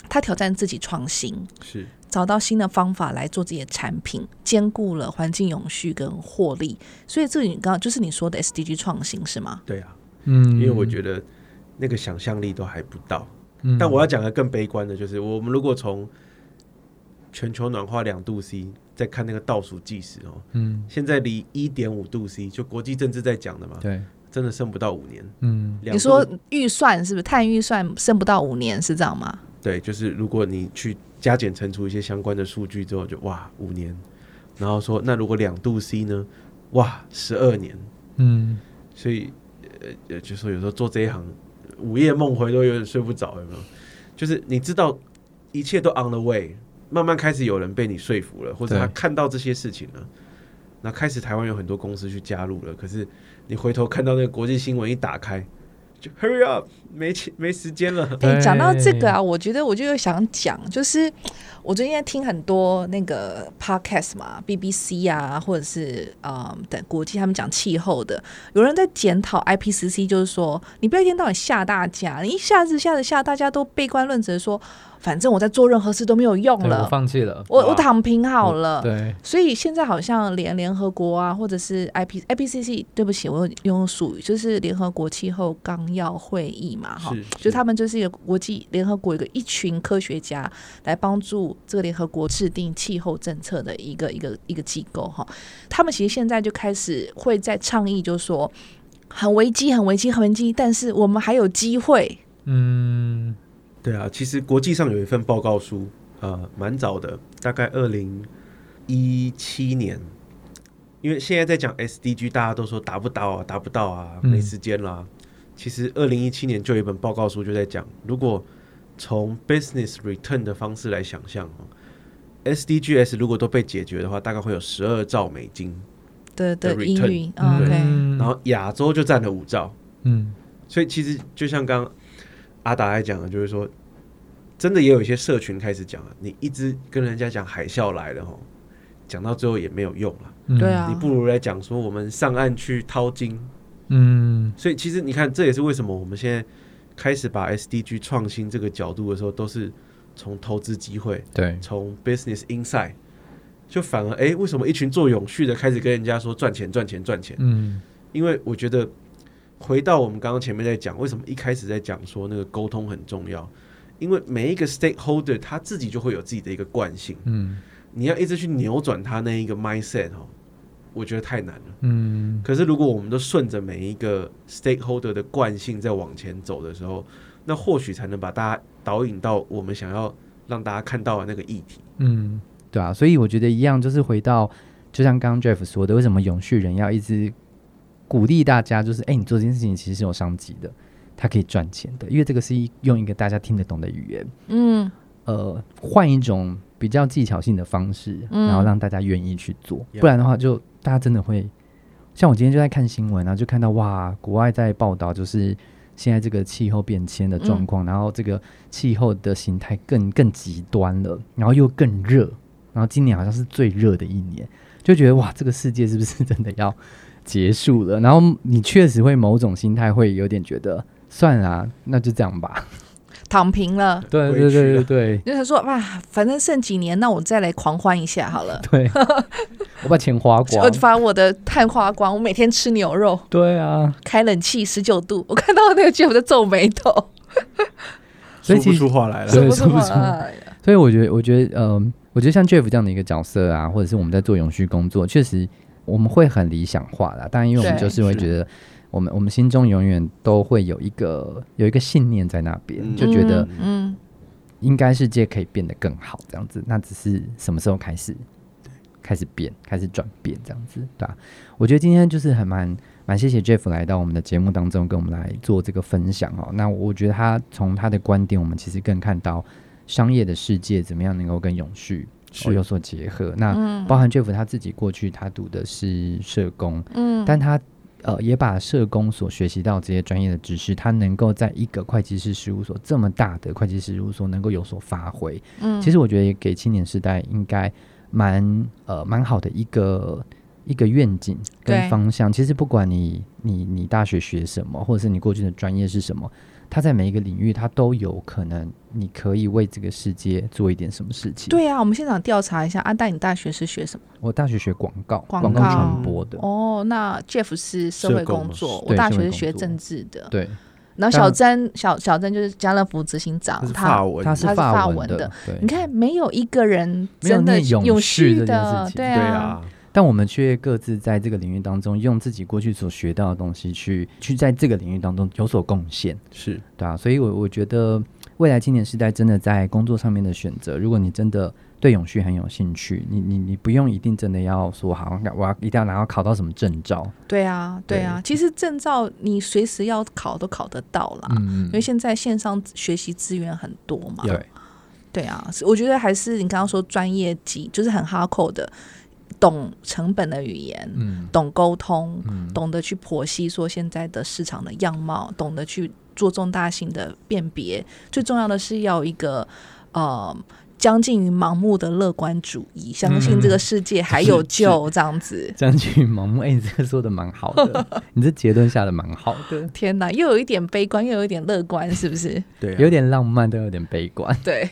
他挑战自己创新，是找到新的方法来做自己的产品，兼顾了环境永续跟获利。所以这你刚刚就是你说的 SDG 创新是吗？对啊，嗯，因为我觉得。那个想象力都还不到，嗯但我要讲的更悲观的就是，我们如果从全球暖化两度 C 再看那个倒数计时哦，嗯，现在离一点五度 C 就国际政治在讲的嘛，对，真的剩不到五年，嗯，你说预算是不是碳预算剩不到五年是这样吗？对，就是如果你去加减乘除一些相关的数据之后，就哇五年，然后说那如果两度 C 呢？哇十二年，嗯，所以呃就说有时候做这一行。午夜梦回都有点睡不着，有没有？就是你知道一切都 on the way，慢慢开始有人被你说服了，或者他看到这些事情了，那开始台湾有很多公司去加入了。可是你回头看到那个国际新闻一打开，就 hurry up，没钱没时间了。哎，讲到这个啊，我觉得我就想讲，就是。我最近在听很多那个 podcast 嘛，BBC 啊，或者是嗯等国际他们讲气候的，有人在检讨 IPCC，就是说你不要一天到晚吓大家，你一下子吓着吓，大家都悲观论者说。反正我在做任何事都没有用了，我放弃了，我我躺平好了。对，所以现在好像连联合国啊，或者是 I P I P C C，对不起，我用属于，就是联合国气候纲要会议嘛，哈，就他们就是一个国际联合国一个一群科学家来帮助这个联合国制定气候政策的一个一个一个机构哈。他们其实现在就开始会在倡议，就是说很危机，很危机，很危机，但是我们还有机会。嗯。对啊，其实国际上有一份报告书，呃，蛮早的，大概二零一七年，因为现在在讲 SDG，大家都说达不到啊，达不到啊，没时间啦。其实二零一七年就有一本报告书就在讲，如果从 business return 的方式来想象，SDGs 如果都被解决的话，大概会有十二兆美金的的英 return。语，OK，然后亚洲就占了五兆，嗯，所以其实就像刚阿达来讲的，就是说，真的也有一些社群开始讲了，你一直跟人家讲海啸来了吼。讲到最后也没有用了，对啊，你不如来讲说我们上岸去淘金，嗯，所以其实你看，这也是为什么我们现在开始把 SDG 创新这个角度的时候，都是从投资机会，对，从 business inside，就反而哎，为什么一群做永续的开始跟人家说赚钱赚钱赚钱？嗯，因为我觉得回到我们刚刚前面在讲，为什么一开始在讲说那个沟通很重要，因为每一个 stakeholder 他自己就会有自己的一个惯性，嗯。你要一直去扭转他那一个 mindset 哦，我觉得太难了。嗯，可是如果我们都顺着每一个 stakeholder 的惯性在往前走的时候，那或许才能把大家导引到我们想要让大家看到的那个议题。嗯，对啊，所以我觉得一样，就是回到就像刚刚 Jeff 说的，为什么永续人要一直鼓励大家，就是哎，你做这件事情其实是有商机的，它可以赚钱的，因为这个是用一个大家听得懂的语言。嗯，呃，换一种。比较技巧性的方式，然后让大家愿意去做，不然的话，就大家真的会像我今天就在看新闻，然后就看到哇，国外在报道，就是现在这个气候变迁的状况，然后这个气候的形态更更极端了，然后又更热，然后今年好像是最热的一年，就觉得哇，这个世界是不是真的要结束了？然后你确实会某种心态会有点觉得，算了，那就这样吧。躺平了，对对对对对，就是说哇，反正剩几年，那我再来狂欢一下好了。对，我把钱花光，我把我的碳花光，我每天吃牛肉。对啊，开冷气十九度，我看到那个 Jeff 在皱眉头，说不出话来了，说不出话来。所以我觉得，我觉得，嗯，我觉得像 Jeff 这样的一个角色啊，或者是我们在做永续工作，确实我们会很理想化的。当然，因为我们就是会觉得。我们我们心中永远都会有一个有一个信念在那边，就觉得嗯，应该世界可以变得更好这样子。那只是什么时候开始开始变，开始转变这样子，对吧？我觉得今天就是很蛮蛮谢谢 Jeff 来到我们的节目当中，跟我们来做这个分享哦。那我觉得他从他的观点，我们其实更看到商业的世界怎么样能够更永续有所结合。那包含 Jeff 他自己过去他读的是社工，嗯，但他。呃，也把社工所学习到这些专业的知识，他能够在一个会计师事务所这么大的会计师事务所能够有所发挥。嗯，其实我觉得也给青年时代应该蛮呃蛮好的一个一个愿景跟方向。其实不管你你你大学学什么，或者是你过去的专业是什么。他在每一个领域，他都有可能，你可以为这个世界做一点什么事情。对呀，我们现场调查一下，阿戴，你大学是学什么？我大学学广告，广告传播的。哦，那 Jeff 是社会工作，我大学是学政治的。对。然后小珍，小小珍就是家乐福执行长，他他是法文的。你看，没有一个人真的永续的，对啊。但我们却各自在这个领域当中，用自己过去所学到的东西去去在这个领域当中有所贡献，是对啊。所以，我我觉得未来青年时代真的在工作上面的选择，如果你真的对永续很有兴趣，你你你不用一定真的要说好，我要一定要拿到考到什么证照。对啊，对啊。其实证照你随时要考都考得到啦，因为现在线上学习资源很多嘛。对，对啊。我觉得还是你刚刚说专业级，就是很哈扣的。懂成本的语言，嗯，懂沟通，嗯，懂得去剖析说现在的市场的样貌，懂得去做重大性的辨别。最重要的是要一个呃，将近于盲目的乐观主义，相信这个世界还有救，这样子。将近于盲目，哎，你这个说的蛮好的，你这结论下的蛮好的。天哪，又有一点悲观，又有一点乐观，是不是？对，有点浪漫，都有点悲观。对，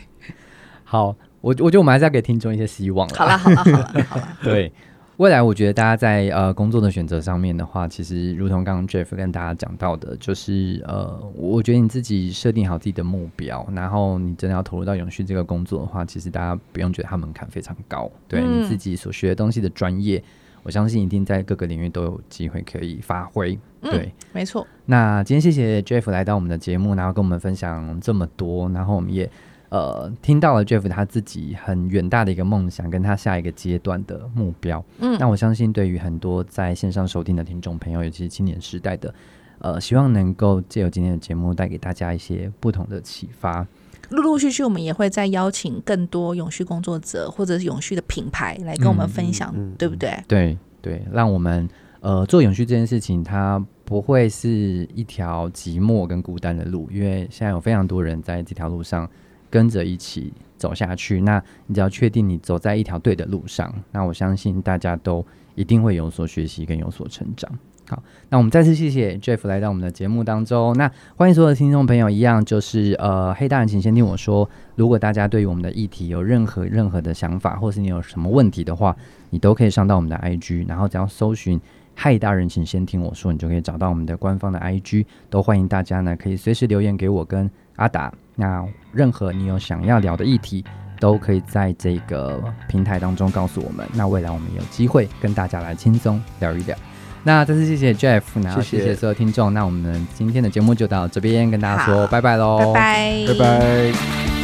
好。我我觉得我们还是要给听众一些希望了。好了好了好了好了。对，未来我觉得大家在呃工作的选择上面的话，其实如同刚刚 Jeff 跟大家讲到的，就是呃，我觉得你自己设定好自己的目标，然后你真的要投入到永续这个工作的话，其实大家不用觉得它门槛非常高。对你自己所学的东西的专业，我相信一定在各个领域都有机会可以发挥。对，没错。那今天谢谢 Jeff 来到我们的节目，然后跟我们分享这么多，然后我们也。呃，听到了 Jeff 他自己很远大的一个梦想，跟他下一个阶段的目标。嗯，那我相信对于很多在线上收听的听众朋友，尤其是青年时代的，呃，希望能够借由今天的节目带给大家一些不同的启发。陆陆续续，我们也会再邀请更多永续工作者或者是永续的品牌来跟我们分享，对不对？对对，让我们呃做永续这件事情，它不会是一条寂寞跟孤单的路，因为现在有非常多人在这条路上。跟着一起走下去，那你只要确定你走在一条对的路上，那我相信大家都一定会有所学习跟有所成长。好，那我们再次谢谢 Jeff 来到我们的节目当中。那欢迎所有的听众朋友，一样就是呃，黑大人，请先听我说。如果大家对于我们的议题有任何任何的想法，或是你有什么问题的话，你都可以上到我们的 IG，然后只要搜寻“嗨大人，请先听我说”，你就可以找到我们的官方的 IG。都欢迎大家呢，可以随时留言给我跟阿达。那任何你有想要聊的议题，都可以在这个平台当中告诉我们。那未来我们有机会跟大家来轻松聊一聊。那再次谢谢 Jeff，然后谢谢所有听众。那我们今天的节目就到这边，跟大家说拜拜喽，拜拜，拜拜。